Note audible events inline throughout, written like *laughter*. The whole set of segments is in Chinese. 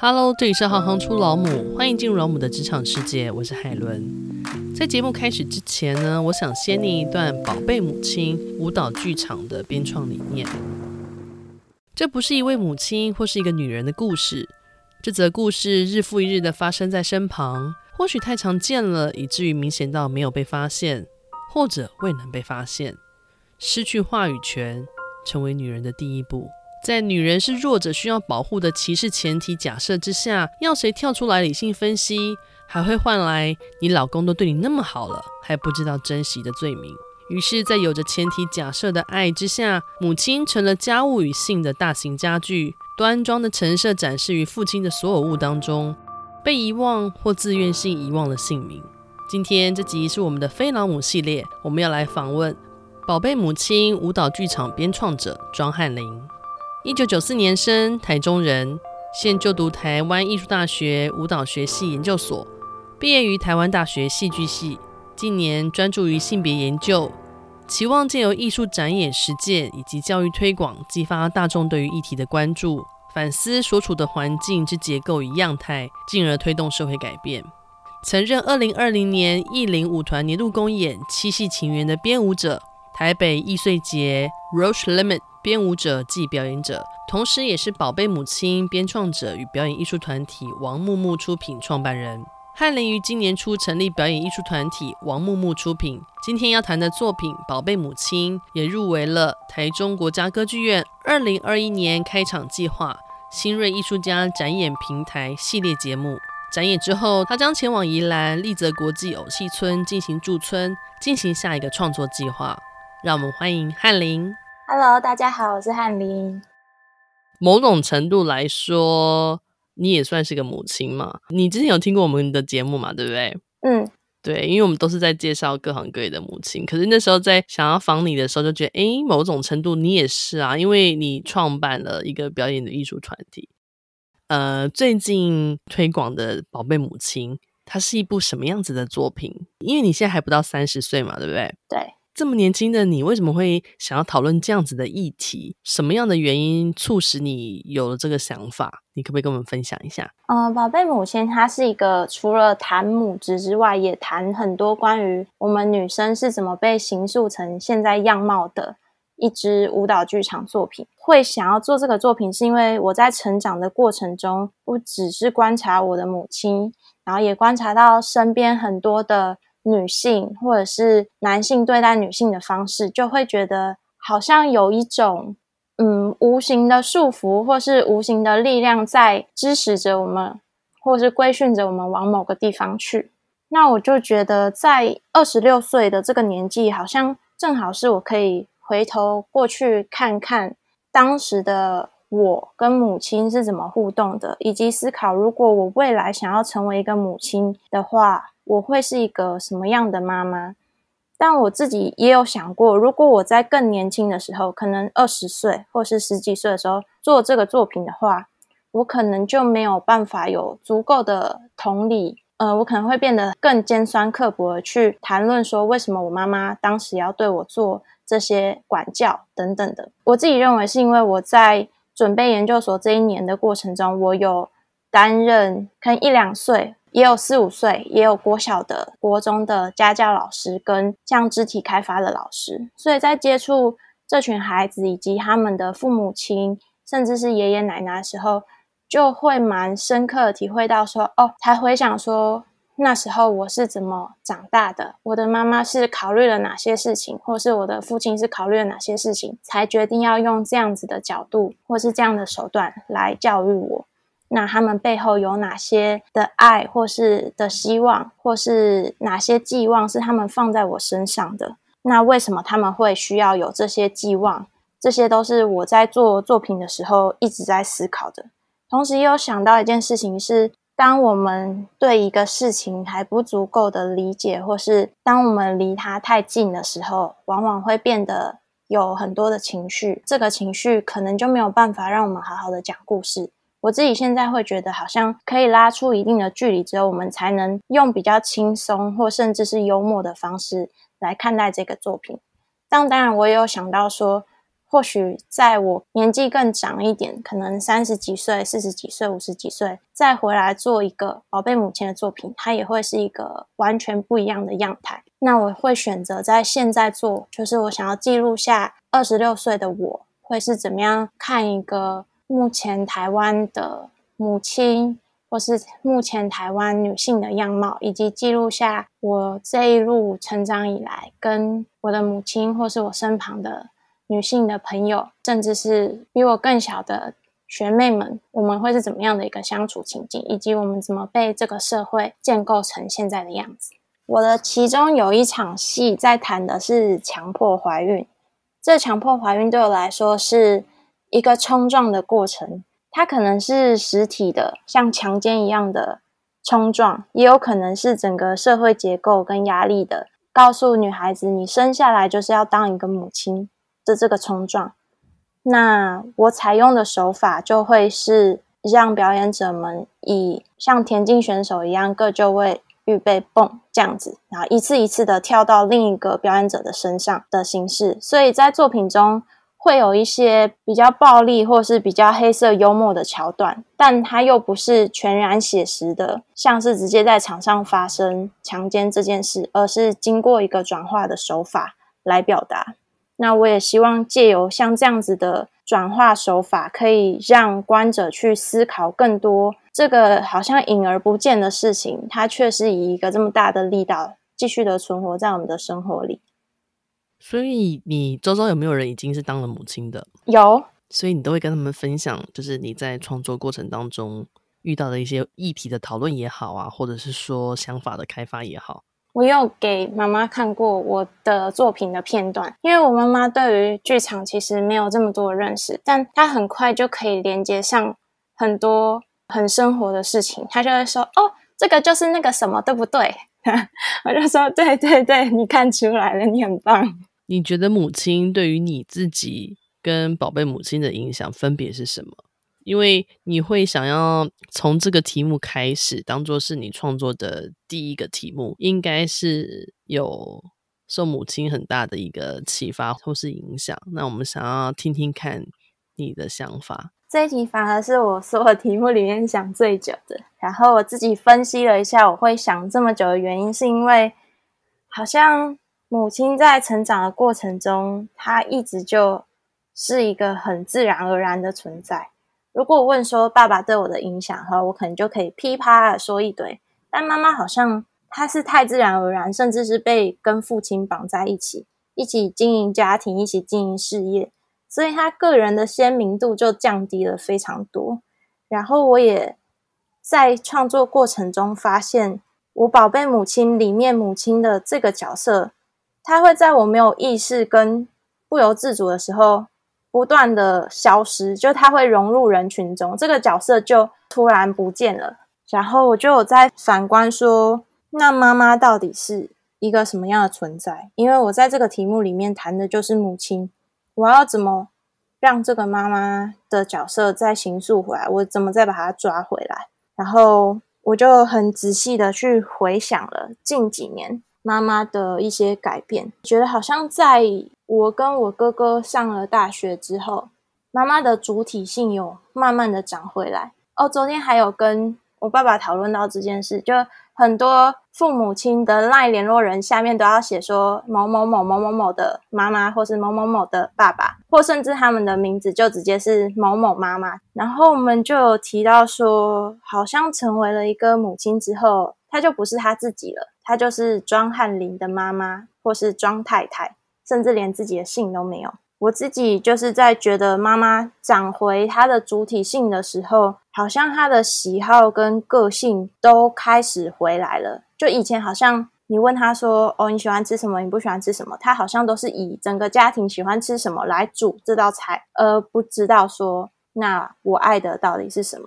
Hello，这里是行行出老母，欢迎进入老母的职场世界，我是海伦。在节目开始之前呢，我想先念一段《宝贝母亲》舞蹈剧场的编创理念。这不是一位母亲或是一个女人的故事，这则故事日复一日的发生在身旁，或许太常见了，以至于明显到没有被发现，或者未能被发现，失去话语权，成为女人的第一步。在女人是弱者需要保护的歧视前提假设之下，要谁跳出来理性分析，还会换来你老公都对你那么好了，还不知道珍惜的罪名。于是，在有着前提假设的爱之下，母亲成了家务与性的大型家具，端庄的陈设展示于父亲的所有物当中，被遗忘或自愿性遗忘了姓名。今天这集是我们的非老母系列，我们要来访问《宝贝母亲》舞蹈剧场编创者庄汉林。一九九四年生，台中人，现就读台湾艺术大学舞蹈学系研究所，毕业于台湾大学戏剧系。近年专注于性别研究，期望借由艺术展演实践以及教育推广，激发大众对于议题的关注，反思所处的环境之结构与样态，进而推动社会改变。曾任二零二零年艺林舞团年度公演《七夕情缘》的编舞者，台北艺穗节 Roche Limit。编舞者暨表演者，同时也是宝贝母亲编创者与表演艺术团体王木木出品创办人。汉林于今年初成立表演艺术团体王木木出品。今天要谈的作品《宝贝母亲》也入围了台中国家歌剧院二零二一年开场计划新锐艺术家展演平台系列节目。展演之后，他将前往宜兰丽泽国际偶戏村进行驻村，进行下一个创作计划。让我们欢迎汉林。Hello，大家好，我是翰林。某种程度来说，你也算是个母亲嘛。你之前有听过我们的节目嘛？对不对？嗯，对，因为我们都是在介绍各行各业的母亲。可是那时候在想要访你的时候，就觉得，诶，某种程度你也是啊，因为你创办了一个表演的艺术团体。呃，最近推广的《宝贝母亲》，它是一部什么样子的作品？因为你现在还不到三十岁嘛，对不对？对。这么年轻的你，为什么会想要讨论这样子的议题？什么样的原因促使你有了这个想法？你可不可以跟我们分享一下？呃，宝贝母亲，她是一个除了谈母职之外，也谈很多关于我们女生是怎么被形塑成现在样貌的一支舞蹈剧场作品。会想要做这个作品，是因为我在成长的过程中，不只是观察我的母亲，然后也观察到身边很多的。女性或者是男性对待女性的方式，就会觉得好像有一种嗯无形的束缚，或是无形的力量在支持着我们，或是规训着我们往某个地方去。那我就觉得，在二十六岁的这个年纪，好像正好是我可以回头过去看看当时的我跟母亲是怎么互动的，以及思考如果我未来想要成为一个母亲的话。我会是一个什么样的妈妈？但我自己也有想过，如果我在更年轻的时候，可能二十岁或是十几岁的时候做这个作品的话，我可能就没有办法有足够的同理，呃，我可能会变得更尖酸刻薄的去谈论说，为什么我妈妈当时要对我做这些管教等等的。我自己认为是因为我在准备研究所这一年的过程中，我有担任可能一两岁。也有四五岁，也有国小的、国中的家教老师跟像肢体开发的老师，所以在接触这群孩子以及他们的父母亲，甚至是爷爷奶奶的时候，就会蛮深刻的体会到说，哦，才回想说那时候我是怎么长大的，我的妈妈是考虑了哪些事情，或是我的父亲是考虑了哪些事情，才决定要用这样子的角度或是这样的手段来教育我。那他们背后有哪些的爱，或是的希望，或是哪些寄望是他们放在我身上的？那为什么他们会需要有这些寄望？这些都是我在做作品的时候一直在思考的。同时，也有想到一件事情是：当我们对一个事情还不足够的理解，或是当我们离它太近的时候，往往会变得有很多的情绪。这个情绪可能就没有办法让我们好好的讲故事。我自己现在会觉得，好像可以拉出一定的距离之后，我们才能用比较轻松或甚至是幽默的方式来看待这个作品。但当然，我也有想到说，或许在我年纪更长一点，可能三十几岁、四十几岁、五十几岁，再回来做一个宝贝母亲的作品，它也会是一个完全不一样的样态。那我会选择在现在做，就是我想要记录下二十六岁的我会是怎么样看一个目前台湾的母亲，或是目前台湾女性的样貌，以及记录下我这一路成长以来跟我的母亲，或是我身旁的。女性的朋友，甚至是比我更小的学妹们，我们会是怎么样的一个相处情境，以及我们怎么被这个社会建构成现在的样子。我的其中有一场戏在谈的是强迫怀孕，这强迫怀孕对我来说是一个冲撞的过程，它可能是实体的，像强奸一样的冲撞，也有可能是整个社会结构跟压力的，告诉女孩子，你生下来就是要当一个母亲。的这个冲撞，那我采用的手法就会是让表演者们以像田径选手一样各就位、预备、蹦这样子，然后一次一次的跳到另一个表演者的身上的形式。所以在作品中会有一些比较暴力或是比较黑色幽默的桥段，但它又不是全然写实的，像是直接在场上发生强奸这件事，而是经过一个转化的手法来表达。那我也希望借由像这样子的转化手法，可以让观者去思考更多这个好像隐而不见的事情，它却是以一个这么大的力道继续的存活在我们的生活里。所以你周遭有没有人已经是当了母亲的？有，所以你都会跟他们分享，就是你在创作过程当中遇到的一些议题的讨论也好啊，或者是说想法的开发也好。我有给妈妈看过我的作品的片段，因为我妈妈对于剧场其实没有这么多认识，但她很快就可以连接上很多很生活的事情。她就会说：“哦，这个就是那个什么，对不对？” *laughs* 我就说：“对对对，你看出来了，你很棒。”你觉得母亲对于你自己跟宝贝母亲的影响分别是什么？因为你会想要从这个题目开始，当做是你创作的第一个题目，应该是有受母亲很大的一个启发或是影响。那我们想要听听看你的想法。这一题反而是我所有题目里面想最久的。然后我自己分析了一下，我会想这么久的原因，是因为好像母亲在成长的过程中，她一直就是一个很自然而然的存在。如果问说爸爸对我的影响的话，我可能就可以噼啪的说一堆。但妈妈好像她是太自然而然，甚至是被跟父亲绑在一起，一起经营家庭，一起经营事业，所以她个人的鲜明度就降低了非常多。然后我也在创作过程中发现，我宝贝母亲里面母亲的这个角色，她会在我没有意识跟不由自主的时候。不断的消失，就他会融入人群中，这个角色就突然不见了。然后我就有在反观说，那妈妈到底是一个什么样的存在？因为我在这个题目里面谈的就是母亲，我要怎么让这个妈妈的角色再形塑回来？我怎么再把她抓回来？然后我就很仔细的去回想了近几年妈妈的一些改变，觉得好像在。我跟我哥哥上了大学之后，妈妈的主体性有慢慢的长回来。哦，昨天还有跟我爸爸讨论到这件事，就很多父母亲的赖联络人下面都要写说某某某某某某的妈妈，或是某某某的爸爸，或甚至他们的名字就直接是某某妈妈。然后我们就有提到说，好像成为了一个母亲之后，她就不是她自己了，她就是庄汉林的妈妈，或是庄太太。甚至连自己的姓都没有。我自己就是在觉得妈妈长回她的主体性的时候，好像她的喜好跟个性都开始回来了。就以前好像你问她说：“哦，你喜欢吃什么？你不喜欢吃什么？”她好像都是以整个家庭喜欢吃什么来煮这道菜，而不知道说那我爱的到底是什么。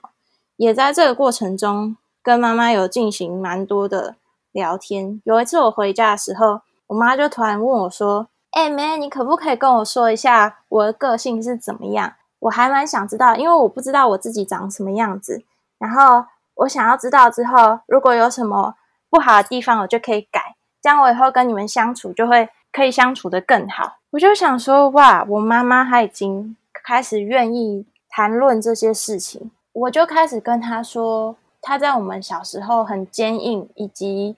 也在这个过程中跟妈妈有进行蛮多的聊天。有一次我回家的时候，我妈就突然问我说。哎，妹，你可不可以跟我说一下我的个性是怎么样？我还蛮想知道，因为我不知道我自己长什么样子。然后我想要知道之后，如果有什么不好的地方，我就可以改。这样我以后跟你们相处就会可以相处得更好。我就想说，哇，我妈妈她已经开始愿意谈论这些事情，我就开始跟她说，她在我们小时候很坚硬，以及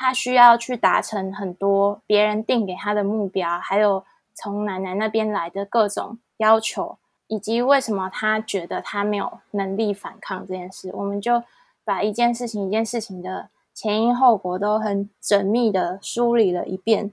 他需要去达成很多别人定给他的目标，还有从奶奶那边来的各种要求。以及为什么他觉得他没有能力反抗这件事，我们就把一件事情一件事情的前因后果都很缜密的梳理了一遍。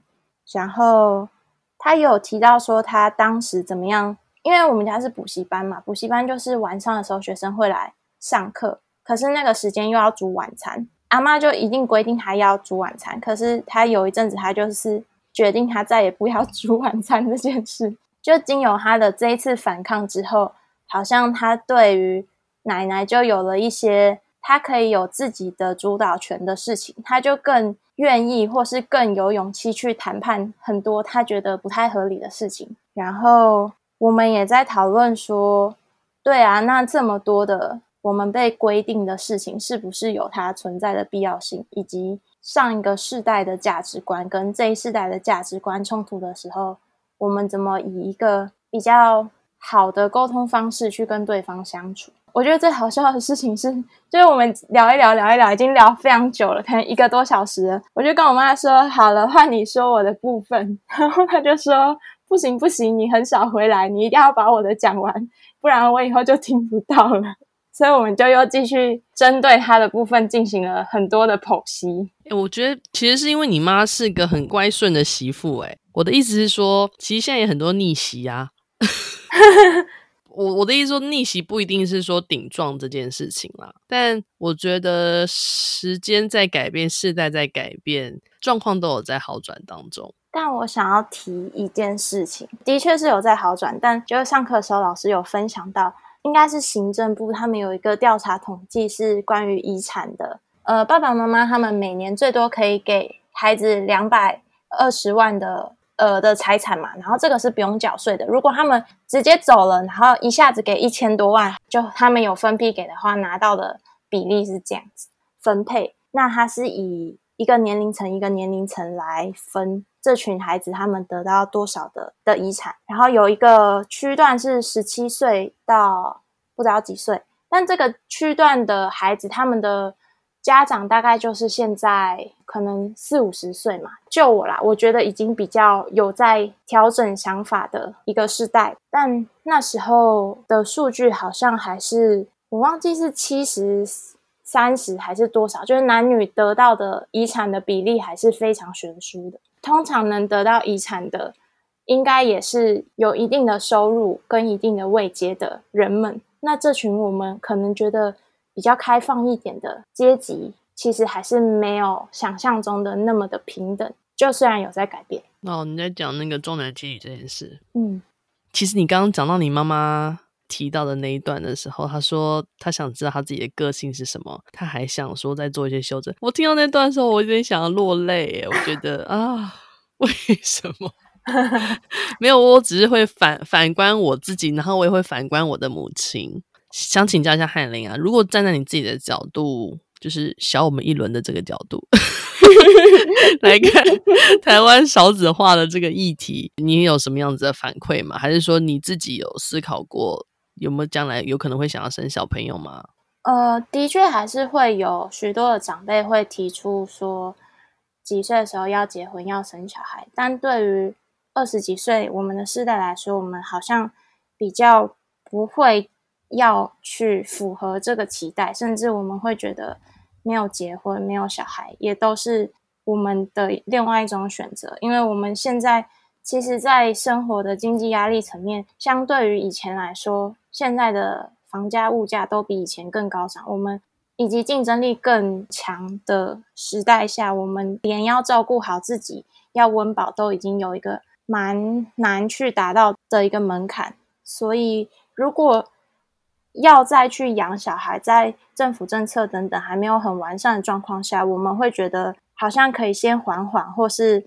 然后他有提到说他当时怎么样，因为我们家是补习班嘛，补习班就是晚上的时候学生会来上课，可是那个时间又要煮晚餐，阿妈就一定规定他要煮晚餐。可是他有一阵子他就是决定他再也不要 *laughs* 煮晚餐这件事。就经由他的这一次反抗之后，好像他对于奶奶就有了一些他可以有自己的主导权的事情，他就更愿意或是更有勇气去谈判很多他觉得不太合理的事情。然后我们也在讨论说，对啊，那这么多的我们被规定的事情，是不是有它存在的必要性？以及上一个世代的价值观跟这一世代的价值观冲突的时候。我们怎么以一个比较好的沟通方式去跟对方相处？我觉得最好笑的事情是，就是我们聊一聊，聊一聊，已经聊非常久了，可能一个多小时了。我就跟我妈说：“好了，换你说我的部分。*laughs* ”然后她就说：“不行不行，你很少回来，你一定要把我的讲完，不然我以后就听不到了。”所以我们就又继续针对他的部分进行了很多的剖析。欸，我觉得其实是因为你妈是个很乖顺的媳妇，欸，我的意思是说，其实现在也很多逆袭啊。*laughs* 我我的意思说，逆袭不一定是说顶撞这件事情啦。但我觉得时间在改变，世代在改变，状况都有在好转当中。但我想要提一件事情，的确是有在好转。但就是上课的时候，老师有分享到，应该是行政部他们有一个调查统计，是关于遗产的。呃，爸爸妈妈他们每年最多可以给孩子两百二十万的。呃的财产嘛，然后这个是不用缴税的。如果他们直接走了，然后一下子给一千多万，就他们有分批给的话，拿到的比例是这样子分配。那它是以一个年龄层一个年龄层来分这群孩子他们得到多少的的遗产。然后有一个区段是十七岁到不知道几岁，但这个区段的孩子他们的。家长大概就是现在可能四五十岁嘛，就我啦，我觉得已经比较有在调整想法的一个世代。但那时候的数据好像还是我忘记是七十三十还是多少，就是男女得到的遗产的比例还是非常悬殊的。通常能得到遗产的，应该也是有一定的收入跟一定的位阶的人们。那这群我们可能觉得。比较开放一点的阶级，其实还是没有想象中的那么的平等。就虽然有在改变。哦，你在讲那个重男轻女这件事。嗯，其实你刚刚讲到你妈妈提到的那一段的时候，他说他想知道他自己的个性是什么，他还想说再做一些修正。我听到那段的时候，我有点想要落泪。我觉得啊，*laughs* 为什么？*laughs* 没有，我只是会反反观我自己，然后我也会反观我的母亲。想请教一下翰林啊，如果站在你自己的角度，就是小我们一轮的这个角度 *laughs* 来看台湾少子化的这个议题，你有什么样子的反馈吗？还是说你自己有思考过，有没有将来有可能会想要生小朋友吗？呃，的确还是会有许多的长辈会提出说，几岁的时候要结婚要生小孩，但对于二十几岁我们的世代来说，我们好像比较不会。要去符合这个期待，甚至我们会觉得没有结婚、没有小孩，也都是我们的另外一种选择。因为我们现在其实，在生活的经济压力层面，相对于以前来说，现在的房价、物价都比以前更高涨。我们以及竞争力更强的时代下，我们连要照顾好自己、要温饱，都已经有一个蛮难去达到的一个门槛。所以，如果要再去养小孩，在政府政策等等还没有很完善的状况下，我们会觉得好像可以先缓缓，或是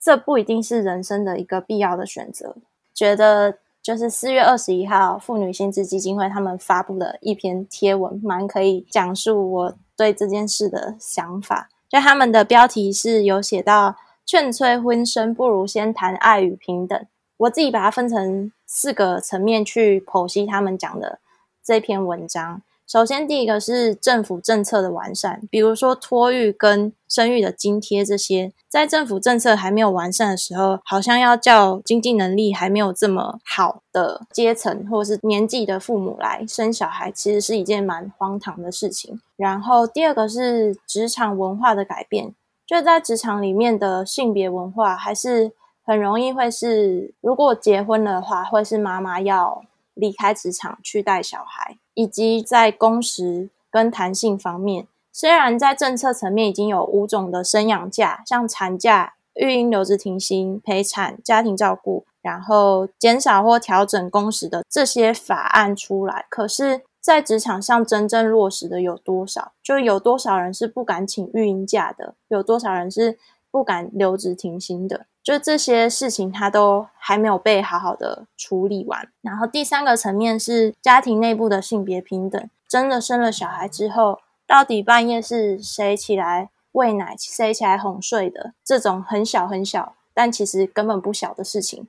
这不一定是人生的一个必要的选择。觉得就是四月二十一号妇女新知基金会他们发布了一篇贴文，蛮可以讲述我对这件事的想法。就他们的标题是有写到劝催婚生，不如先谈爱与平等。我自己把它分成四个层面去剖析他们讲的这篇文章。首先，第一个是政府政策的完善，比如说托育跟生育的津贴这些，在政府政策还没有完善的时候，好像要叫经济能力还没有这么好的阶层或是年纪的父母来生小孩，其实是一件蛮荒唐的事情。然后，第二个是职场文化的改变，就在职场里面的性别文化，还是很容易会是，如果结婚的话，会是妈妈要离开职场去带小孩。以及在工时跟弹性方面，虽然在政策层面已经有五种的生养假，像产假、育婴留职停薪、陪产、家庭照顾，然后减少或调整工时的这些法案出来，可是，在职场上真正落实的有多少？就有多少人是不敢请育婴假的？有多少人是不敢留职停薪的？就这些事情，他都还没有被好好的处理完。然后第三个层面是家庭内部的性别平等。真的生了小孩之后，到底半夜是谁起来喂奶，谁起来哄睡的？这种很小很小，但其实根本不小的事情。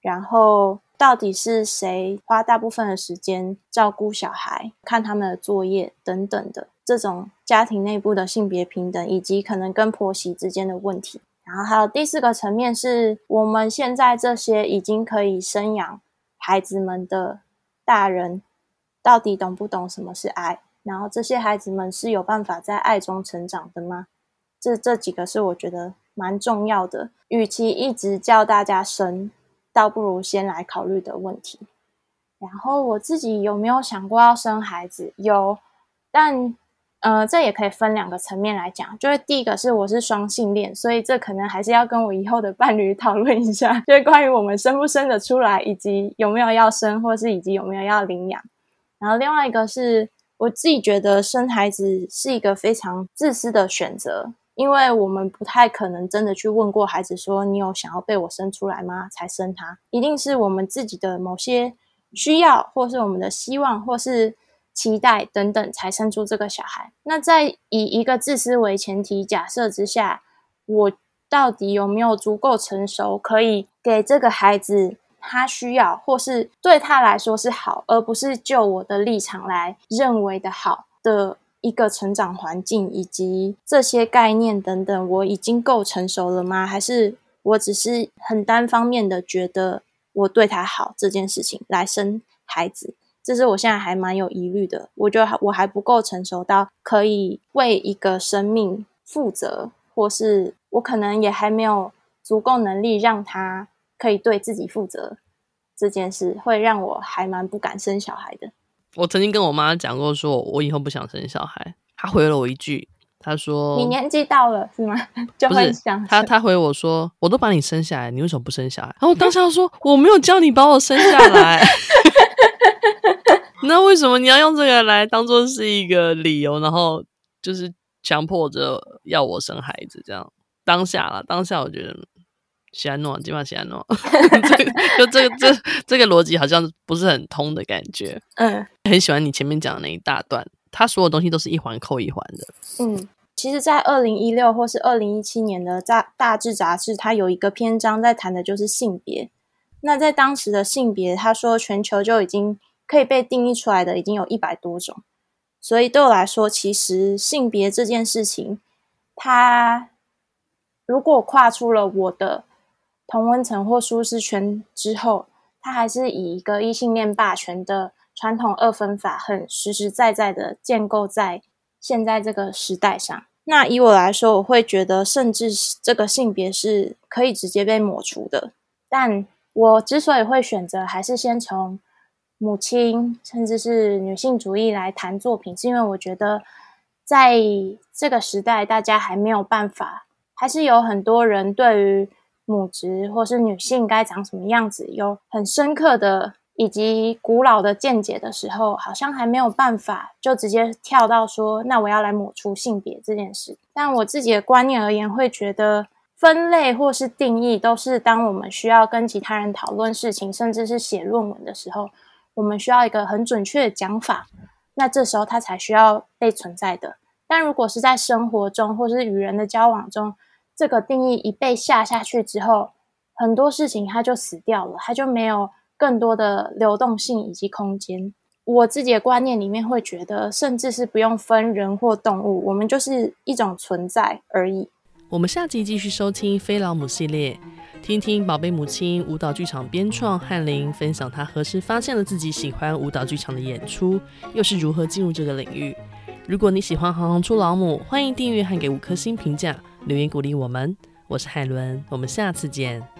然后到底是谁花大部分的时间照顾小孩、看他们的作业等等的？这种家庭内部的性别平等，以及可能跟婆媳之间的问题。然后还有第四个层面是，我们现在这些已经可以生养孩子们的大人，到底懂不懂什么是爱？然后这些孩子们是有办法在爱中成长的吗？这这几个是我觉得蛮重要的。与其一直叫大家生，倒不如先来考虑的问题。然后我自己有没有想过要生孩子？有，但。呃，这也可以分两个层面来讲，就是第一个是我是双性恋，所以这可能还是要跟我以后的伴侣 *laughs* 讨论一下，就是关于我们生不生得出来，以及有没有要生，或是以及有没有要领养。然后另外一个是我自己觉得生孩子是一个非常自私的选择，因为我们不太可能真的去问过孩子说，你有想要被我生出来吗？才生他，一定是我们自己的某些需要，或是我们的希望，或是。期待等等才生出这个小孩。那在以一个自私为前提假设之下，我到底有没有足够成熟，可以给这个孩子他需要，或是对他来说是好，而不是就我的立场来认为的好的一个成长环境，以及这些概念等等，我已经够成熟了吗？还是我只是很单方面的觉得我对他好这件事情来生孩子？这是我现在还蛮有疑虑的，我觉得我还不够成熟到可以为一个生命负责，或是我可能也还没有足够能力让他可以对自己负责。这件事会让我还蛮不敢生小孩的。我曾经跟我妈讲过，说我以后不想生小孩。她回了我一句，她说：“你年纪到了是吗？*laughs* 就会想。”她她回我说：“我都把你生下来，你为什么不生小孩？”然后我当下说：“我没有叫你把我生下来。” *laughs* 那为什么你要用这个来当做是一个理由，然后就是强迫着要我生孩子？这样当下了，当下我觉得喜安诺基本上喜安诺，*laughs* 就这个这这个逻辑好像不是很通的感觉。*laughs* 嗯，很喜欢你前面讲的那一大段，它所有东西都是一环扣一环的。嗯，其实，在二零一六或是二零一七年的大大致杂志，它有一个篇章在谈的就是性别。那在当时的性别，他说全球就已经。可以被定义出来的已经有一百多种，所以对我来说，其实性别这件事情，它如果跨出了我的同温层或舒适圈之后，它还是以一个异性恋霸权的传统二分法，很实实在在的建构在现在这个时代上。那以我来说，我会觉得，甚至这个性别是可以直接被抹除的。但我之所以会选择，还是先从。母亲，甚至是女性主义来谈作品，是因为我觉得在这个时代，大家还没有办法，还是有很多人对于母职或是女性该长什么样子有很深刻的以及古老的见解的时候，好像还没有办法就直接跳到说，那我要来抹除性别这件事。但我自己的观念而言，会觉得分类或是定义，都是当我们需要跟其他人讨论事情，甚至是写论文的时候。我们需要一个很准确的讲法，那这时候它才需要被存在的。但如果是在生活中或是与人的交往中，这个定义一被下下去之后，很多事情它就死掉了，它就没有更多的流动性以及空间。我自己的观念里面会觉得，甚至是不用分人或动物，我们就是一种存在而已。我们下集继续收听菲老母系列，听听宝贝母亲舞蹈剧场编创翰林分享她何时发现了自己喜欢舞蹈剧场的演出，又是如何进入这个领域。如果你喜欢行行出老母，欢迎订阅和给五颗星评价。留言鼓励我们，我是海伦，我们下次见。